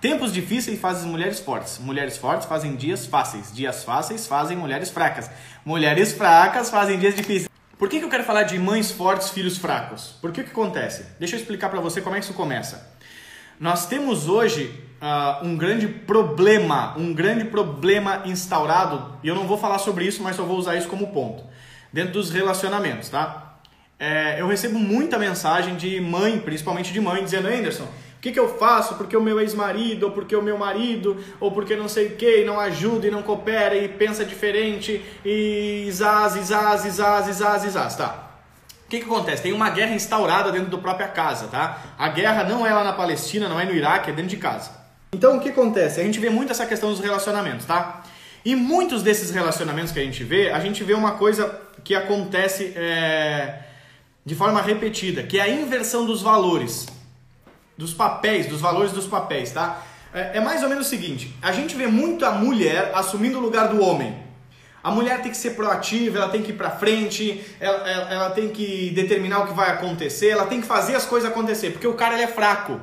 Tempos difíceis fazem mulheres fortes. Mulheres fortes fazem dias fáceis. Dias fáceis fazem mulheres fracas. Mulheres fracas fazem dias difíceis. Por que, que eu quero falar de mães fortes, filhos fracos? Porque o que acontece? Deixa eu explicar para você como é que isso começa. Nós temos hoje uh, um grande problema, um grande problema instaurado, e eu não vou falar sobre isso, mas só vou usar isso como ponto, dentro dos relacionamentos, tá? É, eu recebo muita mensagem de mãe, principalmente de mãe, dizendo, Anderson, o que, que eu faço porque o meu ex-marido, ou porque o meu marido, ou porque não sei o que, não ajuda e não coopera e pensa diferente e zaz, zaz, zaz, zaz, zaz, tá? O que, que acontece? Tem uma guerra instaurada dentro da própria casa, tá? A guerra não é lá na Palestina, não é no Iraque, é dentro de casa. Então o que acontece? A gente vê muito essa questão dos relacionamentos, tá? E muitos desses relacionamentos que a gente vê, a gente vê uma coisa que acontece é, de forma repetida, que é a inversão dos valores dos papéis, dos valores dos papéis, tá? É, é mais ou menos o seguinte: a gente vê muito a mulher assumindo o lugar do homem. A mulher tem que ser proativa, ela tem que ir pra frente, ela, ela, ela, tem que determinar o que vai acontecer, ela tem que fazer as coisas acontecer, porque o cara ele é fraco.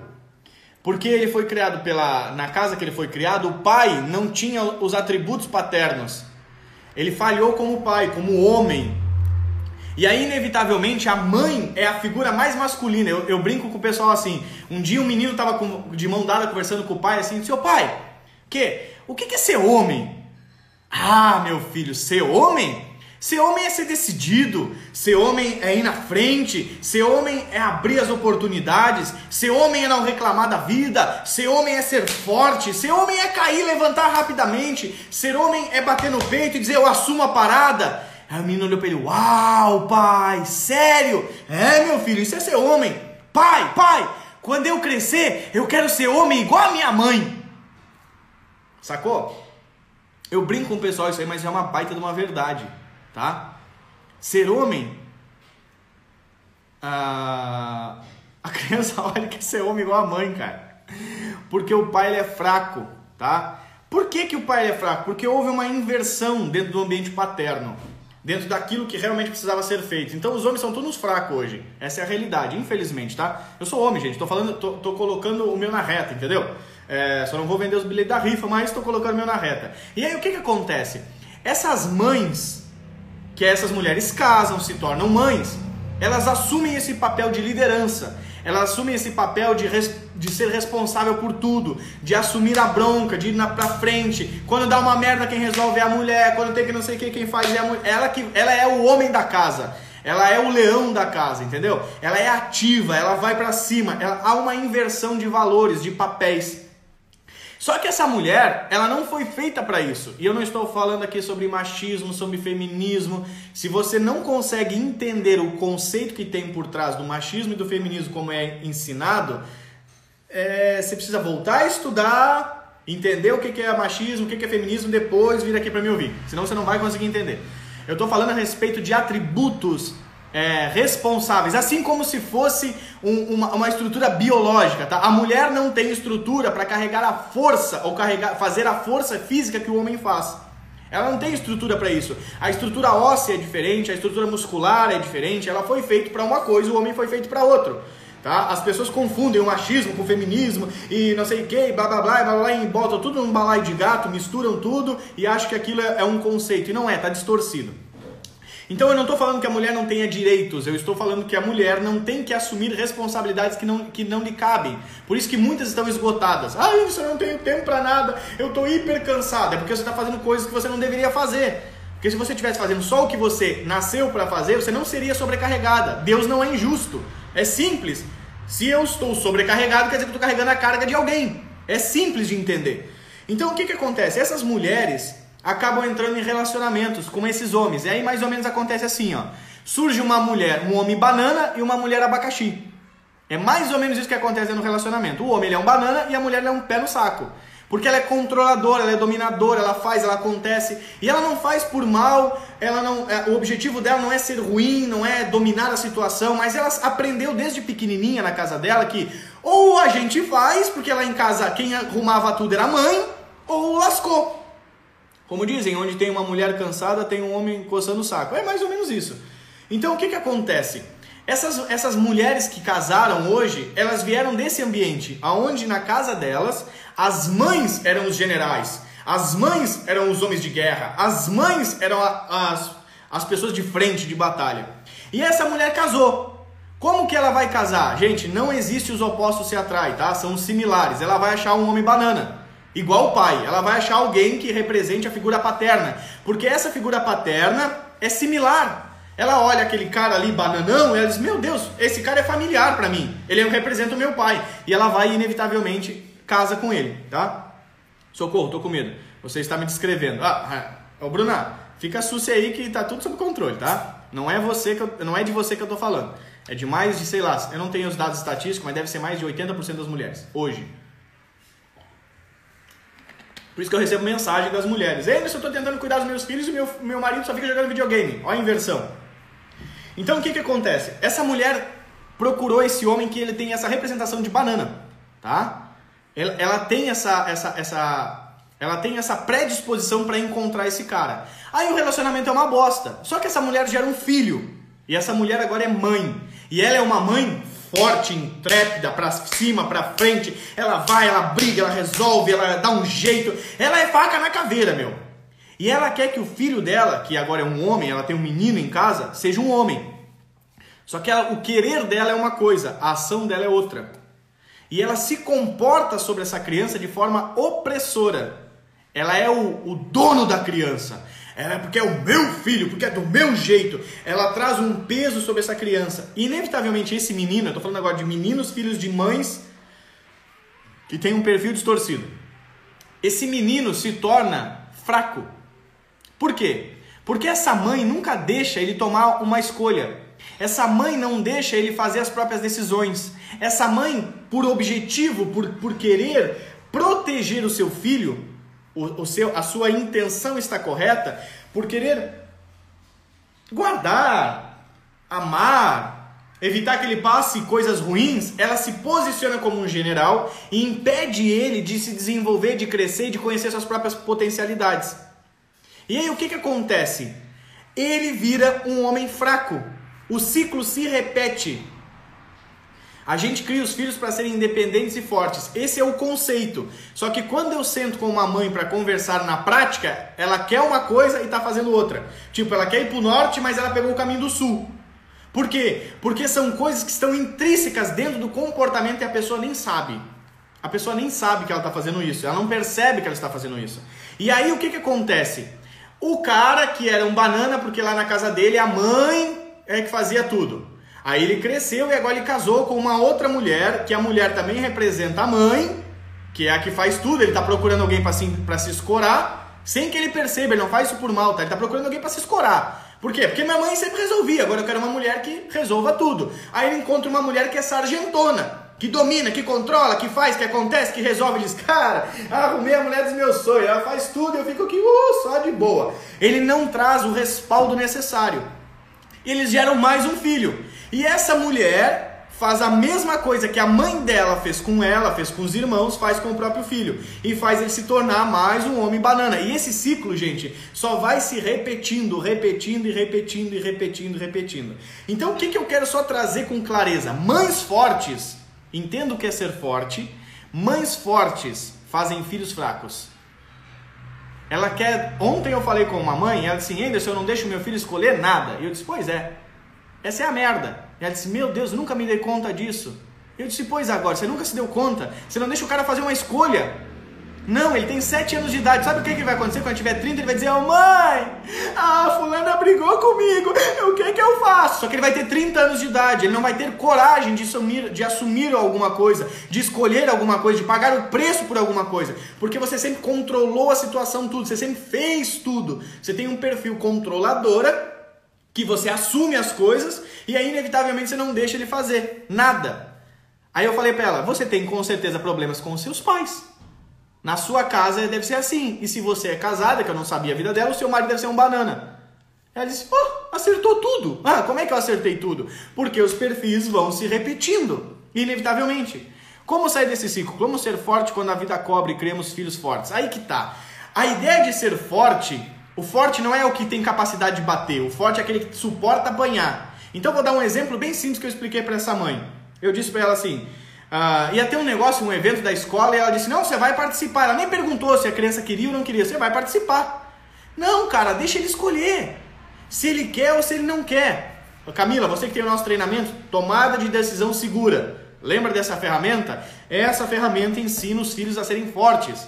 Porque ele foi criado pela. Na casa que ele foi criado, o pai não tinha os atributos paternos. Ele falhou como pai, como homem. E aí, inevitavelmente, a mãe é a figura mais masculina. Eu, eu brinco com o pessoal assim. Um dia um menino estava de mão dada conversando com o pai assim, seu pai, que? O que é ser homem? Ah, meu filho, ser homem? Ser homem é ser decidido, ser homem é ir na frente, ser homem é abrir as oportunidades, ser homem é não reclamar da vida, ser homem é ser forte, ser homem é cair levantar rapidamente, ser homem é bater no peito e dizer eu assumo a parada. Aí o menino olhou para ele: Uau, pai, sério? É, meu filho, isso é ser homem. Pai, pai, quando eu crescer, eu quero ser homem igual a minha mãe. Sacou? Eu brinco com o pessoal isso aí, mas é uma baita de uma verdade, tá? Ser homem. Ah, a criança olha que ser homem igual a mãe, cara. Porque o pai ele é fraco, tá? Por que, que o pai é fraco? Porque houve uma inversão dentro do ambiente paterno dentro daquilo que realmente precisava ser feito. Então os homens são todos fracos hoje. Essa é a realidade, infelizmente, tá? Eu sou homem, gente. Tô falando, tô, tô colocando o meu na reta, entendeu? É, só não vou vender os bilhetes da rifa, mas estou colocando o meu na reta. E aí o que que acontece? Essas mães, que essas mulheres casam, se tornam mães, elas assumem esse papel de liderança. Elas assumem esse papel de, res, de ser responsável por tudo, de assumir a bronca, de ir na, pra frente. Quando dá uma merda, quem resolve é a mulher. Quando tem que não sei o que, quem faz é a mulher. Ela, que, ela é o homem da casa. Ela é o leão da casa, entendeu? Ela é ativa, ela vai para cima. Ela, há uma inversão de valores, de papéis. Só que essa mulher, ela não foi feita para isso. E eu não estou falando aqui sobre machismo, sobre feminismo. Se você não consegue entender o conceito que tem por trás do machismo e do feminismo como é ensinado, é, você precisa voltar a estudar, entender o que é machismo, o que é feminismo, depois vir aqui para me ouvir. Senão você não vai conseguir entender. Eu estou falando a respeito de atributos é, responsáveis, assim como se fosse um, uma, uma, estrutura biológica, tá? A mulher não tem estrutura para carregar a força ou carregar, fazer a força física que o homem faz. Ela não tem estrutura para isso. A estrutura óssea é diferente, a estrutura muscular é diferente. Ela foi feita para uma coisa, o homem foi feito para outro. Tá? As pessoas confundem o machismo com o feminismo e não sei o que, blá blá blá, blá blá, e botam tudo num balaio de gato, misturam tudo e acham que aquilo é, é um conceito. E não é, tá distorcido. Então eu não estou falando que a mulher não tenha direitos, eu estou falando que a mulher não tem que assumir responsabilidades que não, que não lhe cabem. Por isso que muitas estão esgotadas. Ah, isso eu não tenho tempo para nada, eu estou hiper cansada. É porque você está fazendo coisas que você não deveria fazer. Porque se você estivesse fazendo só o que você nasceu para fazer, você não seria sobrecarregada. Deus não é injusto. É simples. Se eu estou sobrecarregado, quer dizer que estou carregando a carga de alguém. É simples de entender. Então o que, que acontece? Essas mulheres acabam entrando em relacionamentos com esses homens. E aí mais ou menos acontece assim, ó. Surge uma mulher, um homem banana e uma mulher abacaxi. É mais ou menos isso que acontece no relacionamento. O homem é um banana e a mulher é um pé no saco. Porque ela é controladora, ela é dominadora, ela faz, ela acontece. E ela não faz por mal, ela não, é, o objetivo dela não é ser ruim, não é dominar a situação, mas ela aprendeu desde pequenininha na casa dela que ou a gente faz, porque lá em casa quem arrumava tudo era a mãe, ou lascou. Como dizem, onde tem uma mulher cansada, tem um homem coçando o saco. É mais ou menos isso. Então o que, que acontece? Essas, essas mulheres que casaram hoje, elas vieram desse ambiente, aonde na casa delas as mães eram os generais, as mães eram os homens de guerra, as mães eram a, as, as pessoas de frente de batalha. E essa mulher casou. Como que ela vai casar? Gente, não existe os opostos se atraem, tá? São similares. Ela vai achar um homem banana, igual o pai. Ela vai achar alguém que represente a figura paterna, porque essa figura paterna é similar. Ela olha aquele cara ali bananão e ela diz: "Meu Deus, esse cara é familiar para mim. Ele representa o meu pai". E ela vai inevitavelmente casa com ele, tá? Socorro, tô com medo. Você está me descrevendo. Ah, ô Bruna, fica sucia aí que tá tudo sob controle, tá? Não é você que eu, não é de você que eu tô falando. É de mais de, sei lá, eu não tenho os dados estatísticos, mas deve ser mais de 80% das mulheres hoje. Por isso que eu recebo mensagem das mulheres. Ei, eu tô tentando cuidar dos meus filhos e meu, meu marido só fica jogando videogame. Olha a inversão. Então o que que acontece? Essa mulher procurou esse homem que ele tem essa representação de banana, tá? Ela, ela tem essa, essa, essa, ela tem essa predisposição para encontrar esse cara. Aí o relacionamento é uma bosta. Só que essa mulher gera um filho. E essa mulher agora é mãe. E ela é uma mãe forte, intrépida, para cima, para frente. Ela vai, ela briga, ela resolve, ela dá um jeito. Ela é faca na caveira, meu. E ela quer que o filho dela, que agora é um homem, ela tem um menino em casa, seja um homem. Só que ela, o querer dela é uma coisa, a ação dela é outra. E ela se comporta sobre essa criança de forma opressora. Ela é o, o dono da criança. Ela é porque é o meu filho, porque é do meu jeito. Ela traz um peso sobre essa criança. E inevitavelmente esse menino, eu estou falando agora de meninos, filhos de mães que tem um perfil distorcido. Esse menino se torna fraco. Por quê? Porque essa mãe nunca deixa ele tomar uma escolha. Essa mãe não deixa ele fazer as próprias decisões. Essa mãe, por objetivo, por, por querer proteger o seu filho, o, o seu, a sua intenção está correta, por querer guardar, amar, evitar que ele passe coisas ruins, ela se posiciona como um general e impede ele de se desenvolver, de crescer de conhecer suas próprias potencialidades. E aí o que, que acontece? Ele vira um homem fraco. O ciclo se repete. A gente cria os filhos para serem independentes e fortes. Esse é o conceito. Só que quando eu sento com uma mãe para conversar na prática, ela quer uma coisa e está fazendo outra. Tipo, ela quer ir para o norte, mas ela pegou o caminho do sul. Por quê? Porque são coisas que estão intrínsecas dentro do comportamento e a pessoa nem sabe. A pessoa nem sabe que ela está fazendo isso. Ela não percebe que ela está fazendo isso. E aí o que, que acontece? O cara que era um banana, porque lá na casa dele a mãe é que fazia tudo. Aí ele cresceu e agora ele casou com uma outra mulher, que a mulher também representa a mãe, que é a que faz tudo. Ele está procurando alguém para se, se escorar, sem que ele perceba, ele não faz isso por mal, tá? Ele está procurando alguém para se escorar. Por quê? Porque minha mãe sempre resolvia, agora eu quero uma mulher que resolva tudo. Aí ele encontra uma mulher que é sargentona, que domina, que controla, que faz, que acontece, que resolve. Ele diz, cara, arrumei a mulher dos meus sonhos, ela faz tudo, eu fico aqui, uh, só de boa. Ele não traz o respaldo necessário. Eles geram mais um filho. E essa mulher faz a mesma coisa que a mãe dela fez com ela, fez com os irmãos, faz com o próprio filho. E faz ele se tornar mais um homem banana. E esse ciclo, gente, só vai se repetindo, repetindo e repetindo e repetindo repetindo. Então o que, que eu quero só trazer com clareza? Mães fortes, entendo o que é ser forte, mães fortes fazem filhos fracos. Ela quer. Ontem eu falei com uma mãe, ela disse: Anderson, eu não deixo meu filho escolher nada. E eu disse: Pois é. Essa é a merda. E ela disse: Meu Deus, nunca me dei conta disso. Eu disse: Pois agora, você nunca se deu conta. Você não deixa o cara fazer uma escolha. Não, ele tem 7 anos de idade. Sabe o que, que vai acontecer quando tiver 30? Ele vai dizer: oh, Mãe, a fulana brigou comigo. O que, que eu faço? Só que ele vai ter 30 anos de idade. Ele não vai ter coragem de assumir, de assumir alguma coisa, de escolher alguma coisa, de pagar o preço por alguma coisa. Porque você sempre controlou a situação, tudo. Você sempre fez tudo. Você tem um perfil controladora que você assume as coisas e aí inevitavelmente você não deixa ele fazer nada. Aí eu falei para ela: "Você tem com certeza problemas com seus pais. Na sua casa deve ser assim. E se você é casada, que eu não sabia a vida dela, o seu marido deve ser um banana." Ela disse: "Oh, acertou tudo." Ah, como é que eu acertei tudo? Porque os perfis vão se repetindo, inevitavelmente. Como sair desse ciclo? Como ser forte quando a vida cobre e criamos filhos fortes? Aí que tá. A ideia de ser forte o forte não é o que tem capacidade de bater, o forte é aquele que suporta apanhar. Então vou dar um exemplo bem simples que eu expliquei para essa mãe. Eu disse para ela assim: uh, ia ter um negócio, um evento da escola, e ela disse: Não, você vai participar. Ela nem perguntou se a criança queria ou não queria, você vai participar. Não, cara, deixa ele escolher. Se ele quer ou se ele não quer. Camila, você que tem o nosso treinamento, tomada de decisão segura. Lembra dessa ferramenta? Essa ferramenta ensina os filhos a serem fortes.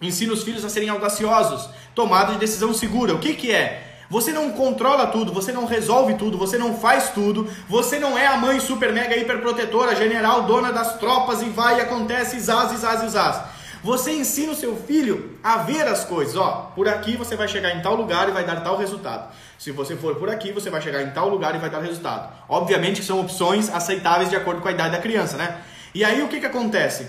Ensina os filhos a serem audaciosos. Tomada de decisão segura. O que, que é? Você não controla tudo, você não resolve tudo, você não faz tudo, você não é a mãe super mega hiper protetora, general, dona das tropas e vai e acontece, zaz, zaz, zaz. Você ensina o seu filho a ver as coisas. Ó, por aqui você vai chegar em tal lugar e vai dar tal resultado. Se você for por aqui, você vai chegar em tal lugar e vai dar resultado. Obviamente que são opções aceitáveis de acordo com a idade da criança, né? E aí o que, que acontece?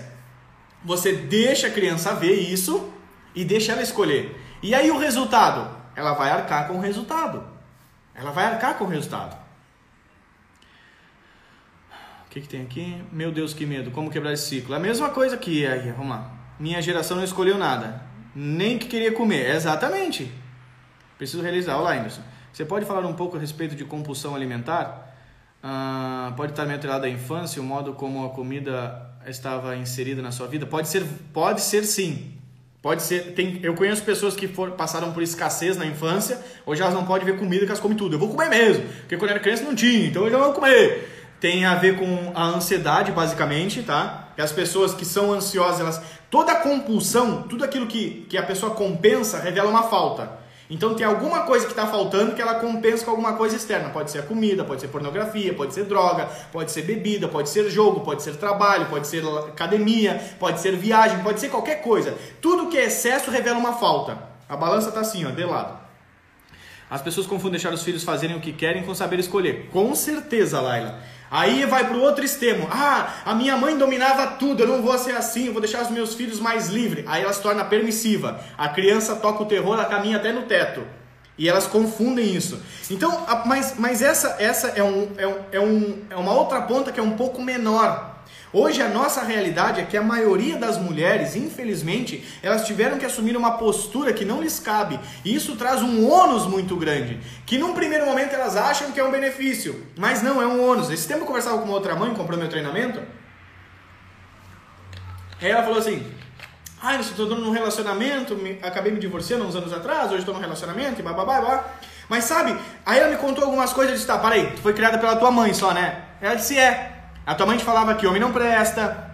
Você deixa a criança ver isso e deixa ela escolher. E aí o resultado? Ela vai arcar com o resultado. Ela vai arcar com o resultado. O que, que tem aqui? Meu Deus, que medo. Como quebrar esse ciclo? É a mesma coisa que aí, vamos lá. Minha geração não escolheu nada. Nem que queria comer. Exatamente. Preciso realizar. Olá, Emerson. Você pode falar um pouco a respeito de compulsão alimentar? Ah, pode estar meio atrelado à infância, o modo como a comida estava inserida na sua vida? Pode ser, pode ser sim. Pode ser. Tem, eu conheço pessoas que for, passaram por escassez na infância, hoje elas não podem ver comida que elas comem tudo. Eu vou comer mesmo, porque quando era criança não tinha, então eu já vou comer tem a ver com a ansiedade, basicamente, tá? Que as pessoas que são ansiosas, elas, toda compulsão, tudo aquilo que, que a pessoa compensa, revela uma falta. Então tem alguma coisa que está faltando que ela compensa com alguma coisa externa. Pode ser a comida, pode ser pornografia, pode ser droga, pode ser bebida, pode ser jogo, pode ser trabalho, pode ser academia, pode ser viagem, pode ser qualquer coisa. Tudo que é excesso revela uma falta. A balança está assim, ó, de lado. As pessoas confundem deixar os filhos fazerem o que querem com saber escolher. Com certeza, Laila. Aí vai para o outro extremo. Ah, a minha mãe dominava tudo, eu não vou ser assim, eu vou deixar os meus filhos mais livres. Aí ela se torna permissiva. A criança toca o terror, ela caminha até no teto. E elas confundem isso. Então, mas, mas essa, essa é, um, é, um, é, um, é uma outra ponta que é um pouco menor. Hoje a nossa realidade é que a maioria das mulheres, infelizmente, elas tiveram que assumir uma postura que não lhes cabe. E isso traz um ônus muito grande, que num primeiro momento elas acham que é um benefício, mas não é um ônus. Esse tempo eu conversava com uma outra mãe, comprou meu treinamento. Aí ela falou assim: "Ah, eu estou num relacionamento, me, acabei me divorciando uns anos atrás, hoje estou num relacionamento e bababá, blá. Mas sabe, aí ela me contou algumas coisas, eu disse, tá, parei, tu foi criada pela tua mãe só, né? Ela disse, é. A tua mãe te falava que homem não presta,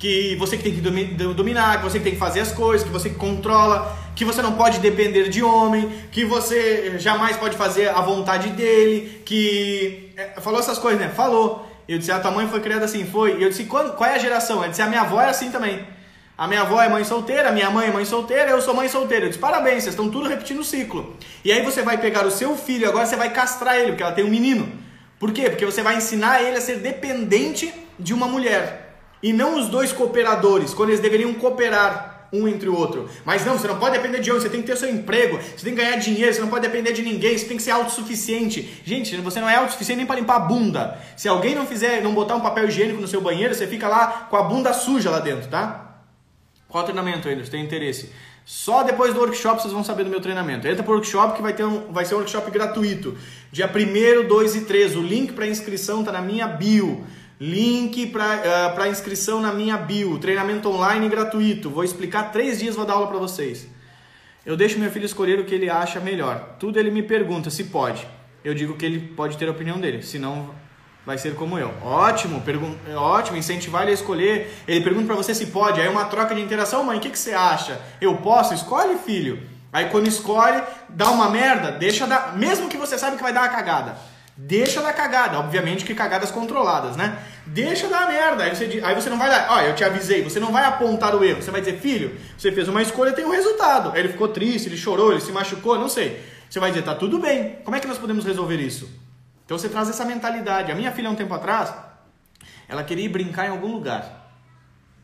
que você que tem que dominar, que você que tem que fazer as coisas, que você que controla, que você não pode depender de homem, que você jamais pode fazer a vontade dele, que é, falou essas coisas, né? Falou. Eu disse, a tua mãe foi criada assim, foi. E eu disse, qual, qual é a geração? Ela disse, a minha avó é assim também. A minha avó é mãe solteira, a minha mãe é mãe solteira, eu sou mãe solteira. Eu disse, parabéns, vocês estão tudo repetindo o ciclo. E aí você vai pegar o seu filho, agora você vai castrar ele, porque ela tem um menino. Por quê? Porque você vai ensinar ele a ser dependente de uma mulher. E não os dois cooperadores, quando eles deveriam cooperar um entre o outro. Mas não, você não pode depender de homem, você tem que ter seu emprego, você tem que ganhar dinheiro, você não pode depender de ninguém, você tem que ser autossuficiente. Gente, você não é autossuficiente nem para limpar a bunda. Se alguém não fizer, não botar um papel higiênico no seu banheiro, você fica lá com a bunda suja lá dentro, tá? Qual treinamento ainda? Você tem interesse? Só depois do workshop vocês vão saber do meu treinamento. Entra para o workshop que vai, ter um, vai ser um workshop gratuito. Dia 1, 2 e 3. O link para inscrição está na minha bio. Link para uh, inscrição na minha bio. Treinamento online gratuito. Vou explicar três dias, vou dar aula para vocês. Eu deixo meu filho escolher o que ele acha melhor. Tudo ele me pergunta se pode. Eu digo que ele pode ter a opinião dele. Senão vai ser como eu. Ótimo, é ótimo, incentivar ele a escolher. Ele pergunta para você se pode, aí é uma troca de interação, mãe, o que, que você acha? Eu posso? Escolhe, filho. Aí quando escolhe, dá uma merda, deixa dar, mesmo que você sabe que vai dar uma cagada. Deixa dar cagada, obviamente que cagadas controladas, né? Deixa dar merda. Aí você, aí você não vai dar, ó, eu te avisei, você não vai apontar o erro. Você vai dizer, filho, você fez uma escolha, tem um resultado. Aí ele ficou triste, ele chorou, ele se machucou, não sei. Você vai dizer, tá tudo bem. Como é que nós podemos resolver isso? Então você traz essa mentalidade. A minha filha, um tempo atrás, ela queria ir brincar em algum lugar.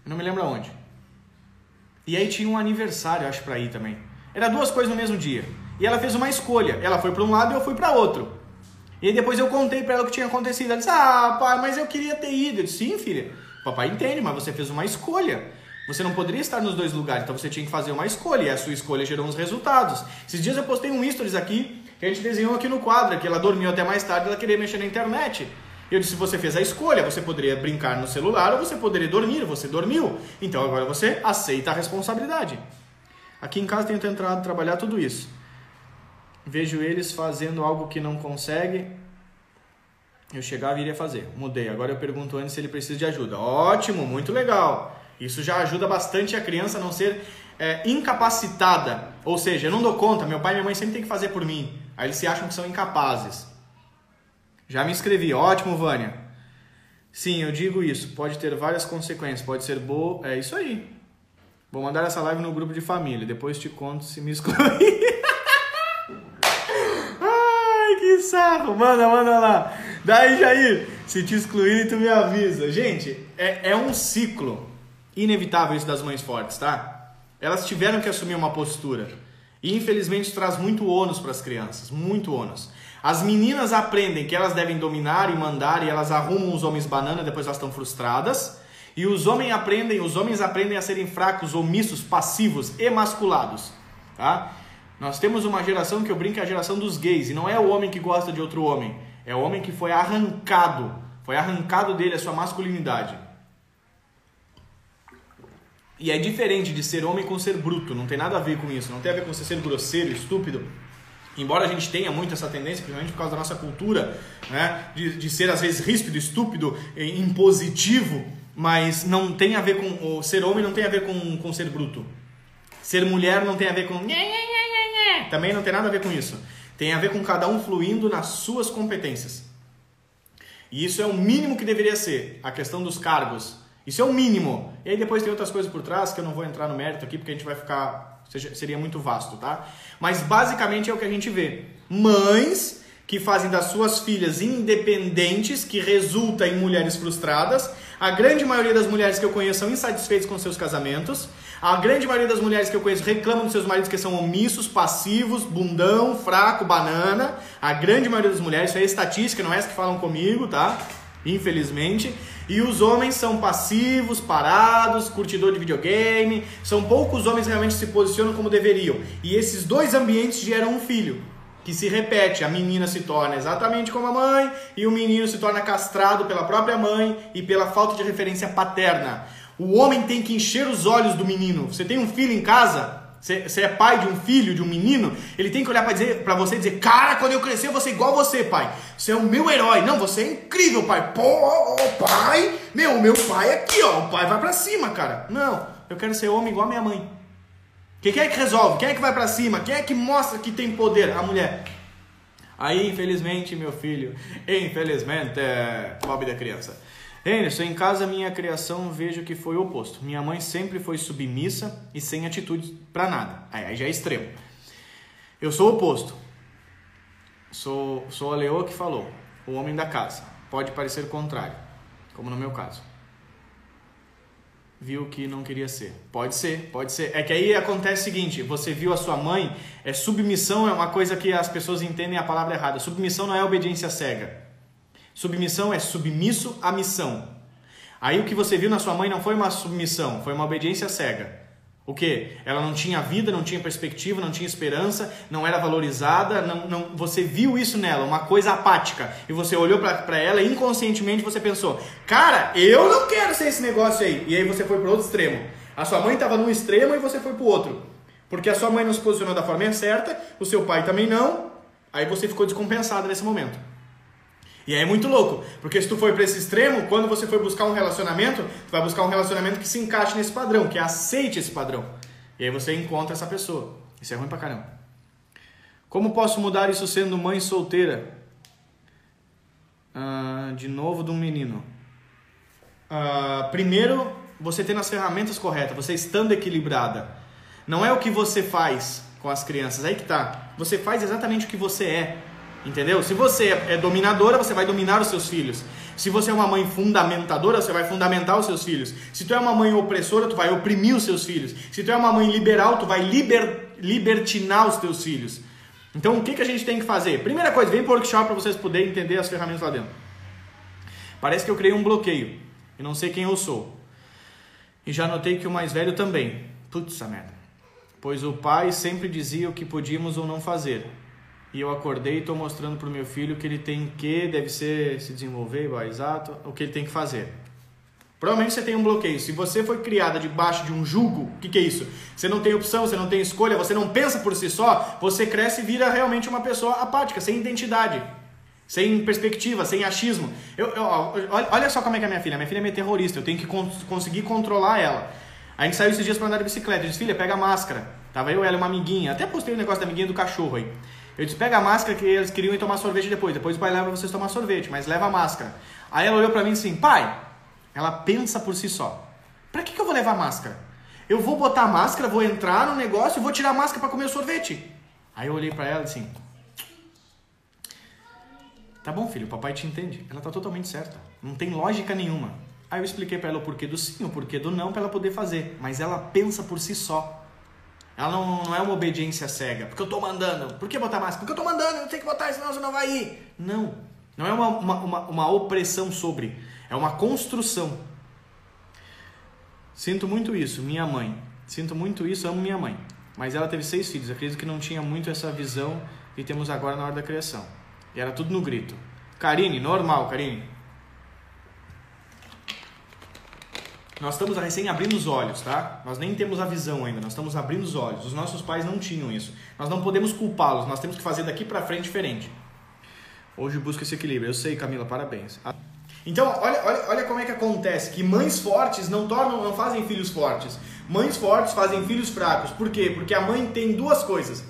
Eu não me lembro aonde. E aí tinha um aniversário, acho, para ir também. Era duas coisas no mesmo dia. E ela fez uma escolha. Ela foi para um lado e eu fui para outro. E aí depois eu contei para ela o que tinha acontecido. Ela disse: Ah, pai, mas eu queria ter ido. Eu disse: Sim, filha. Papai entende, mas você fez uma escolha. Você não poderia estar nos dois lugares, então você tinha que fazer uma escolha. E a sua escolha gerou uns resultados. Esses dias eu postei um stories aqui que a gente desenhou aqui no quadro, que ela dormiu até mais tarde, ela queria mexer na internet. Eu disse: você fez a escolha, você poderia brincar no celular ou você poderia dormir, você dormiu. Então agora você aceita a responsabilidade. Aqui em casa tenho tentado trabalhar tudo isso. Vejo eles fazendo algo que não consegue. Eu chegava e iria fazer. Mudei. Agora eu pergunto antes se ele precisa de ajuda. Ótimo, muito legal. Isso já ajuda bastante a criança a não ser é, incapacitada. Ou seja, eu não dou conta, meu pai e minha mãe sempre tem que fazer por mim. Aí eles se acham que são incapazes. Já me inscrevi. Ótimo, Vânia. Sim, eu digo isso. Pode ter várias consequências. Pode ser boa. É isso aí. Vou mandar essa live no grupo de família. Depois te conto se me excluir. Ai, que saco. Manda, manda lá. Daí, Jair, se te excluírem, tu me avisa. Gente, é, é um ciclo inevitável isso das mães fortes, tá? Elas tiveram que assumir uma postura. E infelizmente traz muito ônus para as crianças, muito ônus. As meninas aprendem que elas devem dominar e mandar e elas arrumam os homens banana, depois elas estão frustradas. E os homens aprendem, os homens aprendem a serem fracos, omissos, passivos, emasculados, tá? Nós temos uma geração que eu brinco é a geração dos gays, e não é o homem que gosta de outro homem, é o homem que foi arrancado, foi arrancado dele a sua masculinidade. E é diferente de ser homem com ser bruto, não tem nada a ver com isso, não tem a ver com você ser grosseiro, estúpido, Embora a gente tenha muito essa tendência, principalmente por causa da nossa cultura, né, de, de ser às vezes ríspido, estúpido, impositivo, mas não tem a ver com. Ser homem não tem a ver com, com ser bruto. Ser mulher não tem a ver com. Também não tem nada a ver com isso. Tem a ver com cada um fluindo nas suas competências. E isso é o mínimo que deveria ser. A questão dos cargos. Isso é o mínimo. E aí depois tem outras coisas por trás que eu não vou entrar no mérito aqui porque a gente vai ficar seria muito vasto, tá? Mas basicamente é o que a gente vê. Mães que fazem das suas filhas independentes, que resulta em mulheres frustradas. A grande maioria das mulheres que eu conheço são insatisfeitas com seus casamentos. A grande maioria das mulheres que eu conheço reclamam dos seus maridos que são omissos, passivos, bundão, fraco, banana. A grande maioria das mulheres, isso é estatística, não é essa que falam comigo, tá? Infelizmente. E os homens são passivos, parados, curtidor de videogame. São poucos homens que realmente se posicionam como deveriam. E esses dois ambientes geram um filho que se repete. A menina se torna exatamente como a mãe e o menino se torna castrado pela própria mãe e pela falta de referência paterna. O homem tem que encher os olhos do menino. Você tem um filho em casa, você é pai de um filho, de um menino, ele tem que olhar para dizer para você e dizer: "Cara, quando eu crescer eu vou ser igual você, pai. Você é o meu herói. Não, você é incrível, pai. Pô, pai, meu, meu pai é aqui, ó. O pai vai para cima, cara. Não, eu quero ser homem igual a minha mãe. Quem é que resolve? Quem é que vai para cima? Quem é que mostra que tem poder? A mulher. Aí, infelizmente, meu filho, infelizmente, é pobre da criança. Anderson, em casa minha criação vejo que foi o oposto. Minha mãe sempre foi submissa e sem atitude para nada. Aí, já é extremo. Eu sou o oposto. Sou, sou a leoa que falou, o homem da casa. Pode parecer contrário, como no meu caso. Viu que não queria ser. Pode ser, pode ser. É que aí acontece o seguinte: você viu a sua mãe, é submissão é uma coisa que as pessoas entendem a palavra errada. Submissão não é obediência cega. Submissão é submisso à missão. Aí o que você viu na sua mãe não foi uma submissão, foi uma obediência cega. O que? Ela não tinha vida, não tinha perspectiva, não tinha esperança, não era valorizada, não, não, você viu isso nela, uma coisa apática. E você olhou para ela e inconscientemente você pensou: Cara, eu não quero ser esse negócio aí. E aí você foi para outro extremo. A sua mãe estava num extremo e você foi para outro. Porque a sua mãe não se posicionou da forma certa, o seu pai também não. Aí você ficou descompensado nesse momento. E é muito louco, porque se tu for para esse extremo, quando você for buscar um relacionamento, tu vai buscar um relacionamento que se encaixe nesse padrão, que aceite esse padrão. E aí você encontra essa pessoa. Isso é ruim pra caramba. Como posso mudar isso sendo mãe solteira? Ah, de novo de um menino. Ah, primeiro, você tendo as ferramentas corretas, você estando equilibrada. Não é o que você faz com as crianças, aí que tá. Você faz exatamente o que você é. Entendeu? Se você é dominadora, você vai dominar os seus filhos. Se você é uma mãe fundamentadora, você vai fundamentar os seus filhos. Se tu é uma mãe opressora, tu vai oprimir os seus filhos. Se tu é uma mãe liberal, tu vai liber, libertinar os teus filhos. Então, o que, que a gente tem que fazer? Primeira coisa, vem para o workshop para vocês poderem entender as ferramentas lá dentro. Parece que eu criei um bloqueio. E não sei quem eu sou. E já notei que o mais velho também. Putz, merda. Pois o pai sempre dizia o que podíamos ou não fazer. E eu acordei e estou mostrando para o meu filho que ele tem que, deve ser se desenvolver, exato, o que ele tem que fazer. Provavelmente você tem um bloqueio. Se você foi criada debaixo de um jugo, o que, que é isso? Você não tem opção, você não tem escolha, você não pensa por si só, você cresce e vira realmente uma pessoa apática, sem identidade, sem perspectiva, sem achismo. Eu, eu, olha só como é que é a minha filha. Minha filha é meio terrorista, eu tenho que conseguir controlar ela. A gente saiu esses dias para andar de bicicleta. Eu disse, filha, pega a máscara. Tava eu, ela uma amiguinha. Até postei o um negócio da amiguinha do cachorro aí. Eu disse, pega a máscara que eles queriam ir tomar sorvete depois. Depois o pai leva vocês tomar sorvete, mas leva a máscara. Aí ela olhou para mim assim, pai, ela pensa por si só. Para que, que eu vou levar máscara? Eu vou botar a máscara, vou entrar no negócio e vou tirar a máscara para comer o sorvete. Aí eu olhei para ela assim. Tá bom, filho, o papai te entende. Ela tá totalmente certa. Não tem lógica nenhuma. Aí eu expliquei para ela o porquê do sim, o porquê do não, para ela poder fazer. Mas ela pensa por si só. Ela não, não é uma obediência cega. Porque eu tô mandando. Por que botar máscara? Porque eu tô mandando, eu tenho que botar, senão você não vai ir. Não. Não é uma, uma, uma, uma opressão sobre. É uma construção. Sinto muito isso, minha mãe. Sinto muito isso, amo minha mãe. Mas ela teve seis filhos. Acredito que não tinha muito essa visão que temos agora na hora da criação. E era tudo no grito. Karine, normal, Karine. Nós estamos recém abrindo os olhos, tá? Nós nem temos a visão ainda, nós estamos abrindo os olhos. Os nossos pais não tinham isso. Nós não podemos culpá-los, nós temos que fazer daqui para frente diferente. Hoje busca esse equilíbrio. Eu sei, Camila, parabéns. Então, olha, olha, olha como é que acontece, que mães fortes não tornam, não fazem filhos fortes. Mães fortes fazem filhos fracos. Por quê? Porque a mãe tem duas coisas.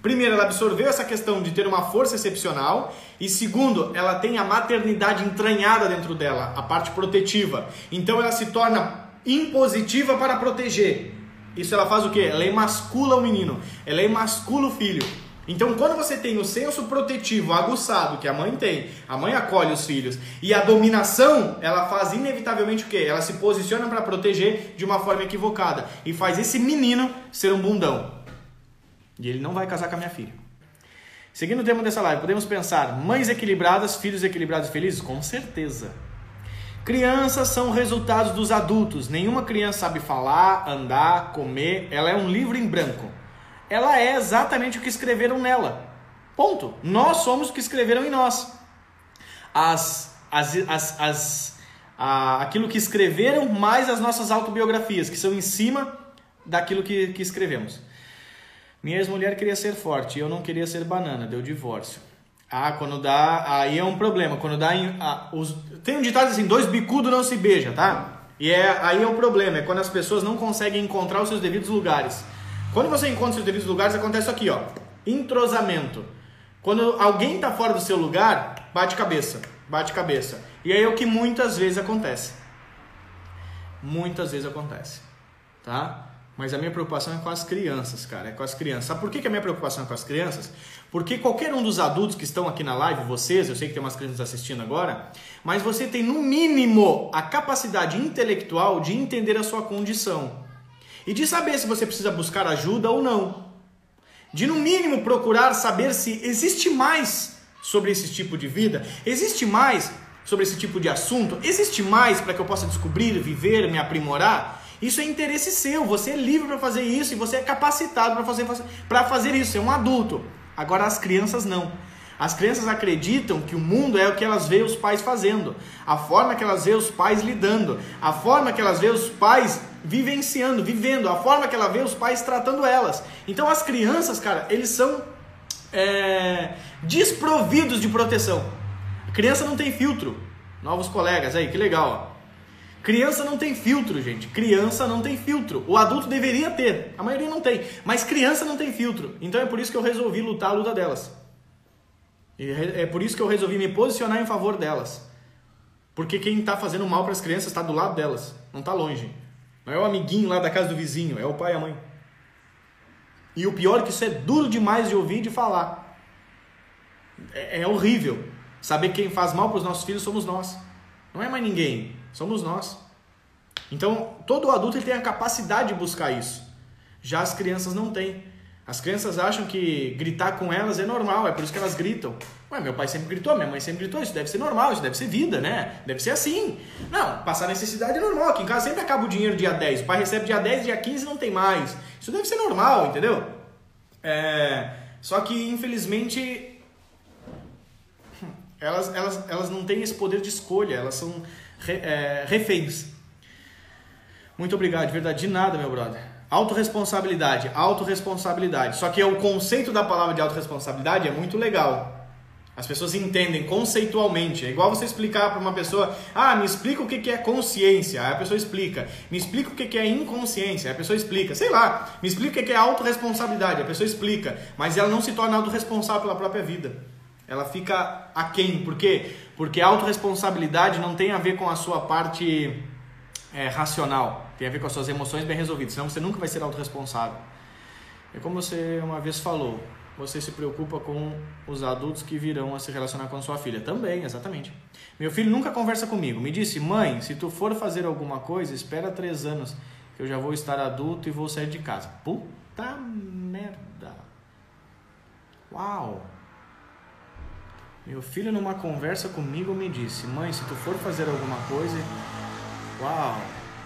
Primeiro, ela absorveu essa questão de ter uma força excepcional. E segundo, ela tem a maternidade entranhada dentro dela, a parte protetiva. Então ela se torna impositiva para proteger. Isso ela faz o quê? Ela emascula o menino, ela emascula o filho. Então, quando você tem o senso protetivo aguçado que a mãe tem, a mãe acolhe os filhos, e a dominação, ela faz inevitavelmente o quê? Ela se posiciona para proteger de uma forma equivocada e faz esse menino ser um bundão. E ele não vai casar com a minha filha. Seguindo o tema dessa live, podemos pensar: mães equilibradas, filhos equilibrados e felizes? Com certeza. Crianças são resultados dos adultos. Nenhuma criança sabe falar, andar, comer. Ela é um livro em branco ela é exatamente o que escreveram nela. Ponto. Nós somos o que escreveram em nós. As, as, as, as, a, aquilo que escreveram mais as nossas autobiografias, que são em cima daquilo que, que escrevemos. Minha ex-mulher queria ser forte e eu não queria ser banana, deu divórcio. Ah, quando dá, aí é um problema. Quando dá, ah, os, tem um ditado assim, dois bicudos não se beijam, tá? E é, aí é o problema, é quando as pessoas não conseguem encontrar os seus devidos lugares. Quando você encontra seus devidos lugares, acontece aqui, ó. Entrosamento. Quando alguém está fora do seu lugar, bate cabeça, bate cabeça. E aí é o que muitas vezes acontece. Muitas vezes acontece, tá? Mas a minha preocupação é com as crianças, cara, é com as crianças. Sabe por que, a minha preocupação é com as crianças? Porque qualquer um dos adultos que estão aqui na live, vocês, eu sei que tem umas crianças assistindo agora, mas você tem no mínimo a capacidade intelectual de entender a sua condição e de saber se você precisa buscar ajuda ou não. De no mínimo procurar saber se existe mais sobre esse tipo de vida, existe mais sobre esse tipo de assunto, existe mais para que eu possa descobrir, viver, me aprimorar. Isso é interesse seu, você é livre para fazer isso e você é capacitado para fazer, para fazer isso, é um adulto. Agora as crianças não. As crianças acreditam que o mundo é o que elas veem os pais fazendo, a forma que elas veem os pais lidando, a forma que elas veem os pais vivenciando, vivendo, a forma que ela vê os pais tratando elas. Então as crianças, cara, eles são é, desprovidos de proteção. A criança não tem filtro. Novos colegas aí, que legal. Ó. Criança não tem filtro, gente. Criança não tem filtro. O adulto deveria ter, a maioria não tem. Mas criança não tem filtro. Então é por isso que eu resolvi lutar a luta delas. E é por isso que eu resolvi me posicionar em favor delas. Porque quem está fazendo mal para as crianças está do lado delas, não está longe. Não é o amiguinho lá da casa do vizinho, é o pai e a mãe. E o pior é que isso é duro demais de ouvir e de falar. É, é horrível. Saber que quem faz mal para os nossos filhos somos nós. Não é mais ninguém, somos nós. Então, todo adulto ele tem a capacidade de buscar isso. Já as crianças não têm. As crianças acham que gritar com elas é normal, é por isso que elas gritam. Ué, meu pai sempre gritou, minha mãe sempre gritou, isso deve ser normal, isso deve ser vida, né? Deve ser assim. Não, passar necessidade é normal. Aqui em casa sempre acaba o dinheiro dia 10. O pai recebe dia 10, dia 15 não tem mais. Isso deve ser normal, entendeu? É... Só que, infelizmente, elas, elas, elas não têm esse poder de escolha, elas são re, é, reféns. Muito obrigado, de verdade, de nada, meu brother. Autoresponsabilidade, autorresponsabilidade. Só que o conceito da palavra de autorresponsabilidade é muito legal. As pessoas entendem conceitualmente. É igual você explicar para uma pessoa: ah, me explica o que é consciência. Aí a pessoa explica. Me explica o que é inconsciência. Aí a pessoa explica. Sei lá, me explica o que é autorresponsabilidade. A pessoa explica. Mas ela não se torna autorresponsável pela própria vida. Ela fica aquém. Por quê? Porque autorresponsabilidade não tem a ver com a sua parte é, racional. Tem a ver com as suas emoções bem resolvidas, senão você nunca vai ser autorresponsável. É como você uma vez falou, você se preocupa com os adultos que virão a se relacionar com sua filha. Também, exatamente. Meu filho nunca conversa comigo. Me disse, mãe, se tu for fazer alguma coisa, espera três anos, que eu já vou estar adulto e vou sair de casa. Puta merda. Uau. Meu filho numa conversa comigo me disse, mãe, se tu for fazer alguma coisa, uau.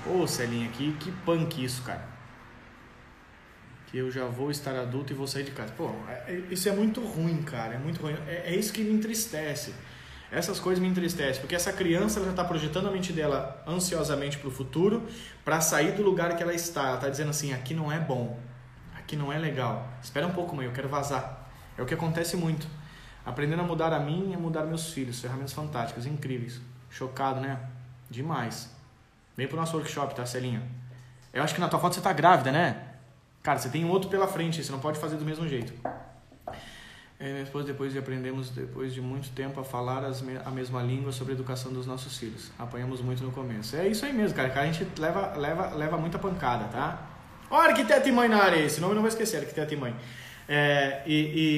Ô, Celinha, que, que punk isso, cara. Que eu já vou estar adulto e vou sair de casa. Pô, é, é, isso é muito ruim, cara. É muito ruim. É, é isso que me entristece. Essas coisas me entristecem, porque essa criança ela já está projetando a mente dela ansiosamente para o futuro, para sair do lugar que ela está. Ela está dizendo assim: aqui não é bom, aqui não é legal. Espera um pouco, mãe, eu quero vazar. É o que acontece muito. Aprendendo a mudar a mim e a mudar meus filhos. Ferramentas fantásticas, incríveis. Chocado, né? Demais. Vem pro nosso workshop, tá, Celinha? Eu acho que na tua foto você tá grávida, né? Cara, você tem um outro pela frente, você não pode fazer do mesmo jeito. É, minha esposa, depois de aprendemos, depois de muito tempo, a falar as, a mesma língua sobre a educação dos nossos filhos. Apanhamos muito no começo. É isso aí mesmo, cara. A gente leva, leva, leva muita pancada, tá? Ó, arquiteto e mãe na área, esse nome eu não vou esquecer, arquiteto e mãe. É, e,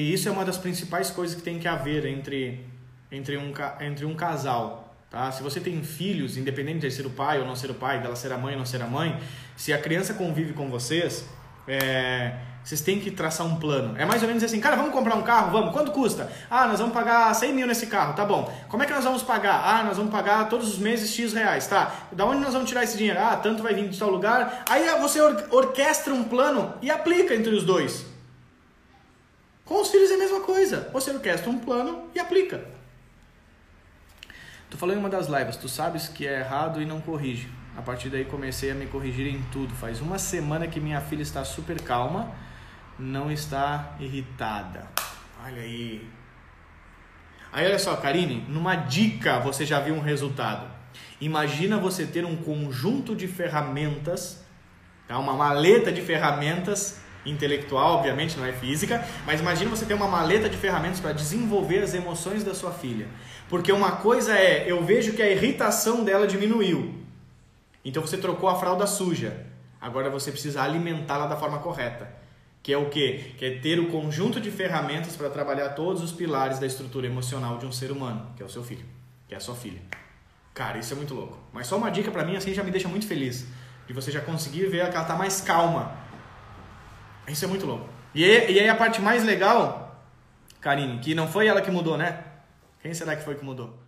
e, isso é uma das principais coisas que tem que haver entre, entre, um, entre um casal. Tá? Se você tem filhos, independente de ser o pai ou não ser o pai, dela ser a mãe ou não ser a mãe, se a criança convive com vocês, é, vocês têm que traçar um plano. É mais ou menos assim, cara, vamos comprar um carro? Vamos. Quanto custa? Ah, nós vamos pagar 100 mil nesse carro, tá bom. Como é que nós vamos pagar? Ah, nós vamos pagar todos os meses X reais, tá. Da onde nós vamos tirar esse dinheiro? Ah, tanto vai vir de tal lugar. Aí você or orquestra um plano e aplica entre os dois. Com os filhos é a mesma coisa. Você orquestra um plano e aplica. Tu falou em uma das lives, tu sabes que é errado e não corrige. A partir daí comecei a me corrigir em tudo. Faz uma semana que minha filha está super calma, não está irritada. Olha aí. Aí olha só, Karine, numa dica você já viu um resultado. Imagina você ter um conjunto de ferramentas, tá? uma maleta de ferramentas intelectual, obviamente, não é física, mas imagina você ter uma maleta de ferramentas para desenvolver as emoções da sua filha. Porque uma coisa é, eu vejo que a irritação dela diminuiu. Então você trocou a fralda suja. Agora você precisa alimentá-la da forma correta. Que é o quê? Que é ter o conjunto de ferramentas para trabalhar todos os pilares da estrutura emocional de um ser humano, que é o seu filho, que é a sua filha. Cara, isso é muito louco. Mas só uma dica para mim assim já me deixa muito feliz. De você já conseguir ver que ela tá mais calma isso é muito louco. E aí, e aí a parte mais legal, Karine, que não foi ela que mudou, né? Quem será que foi que mudou?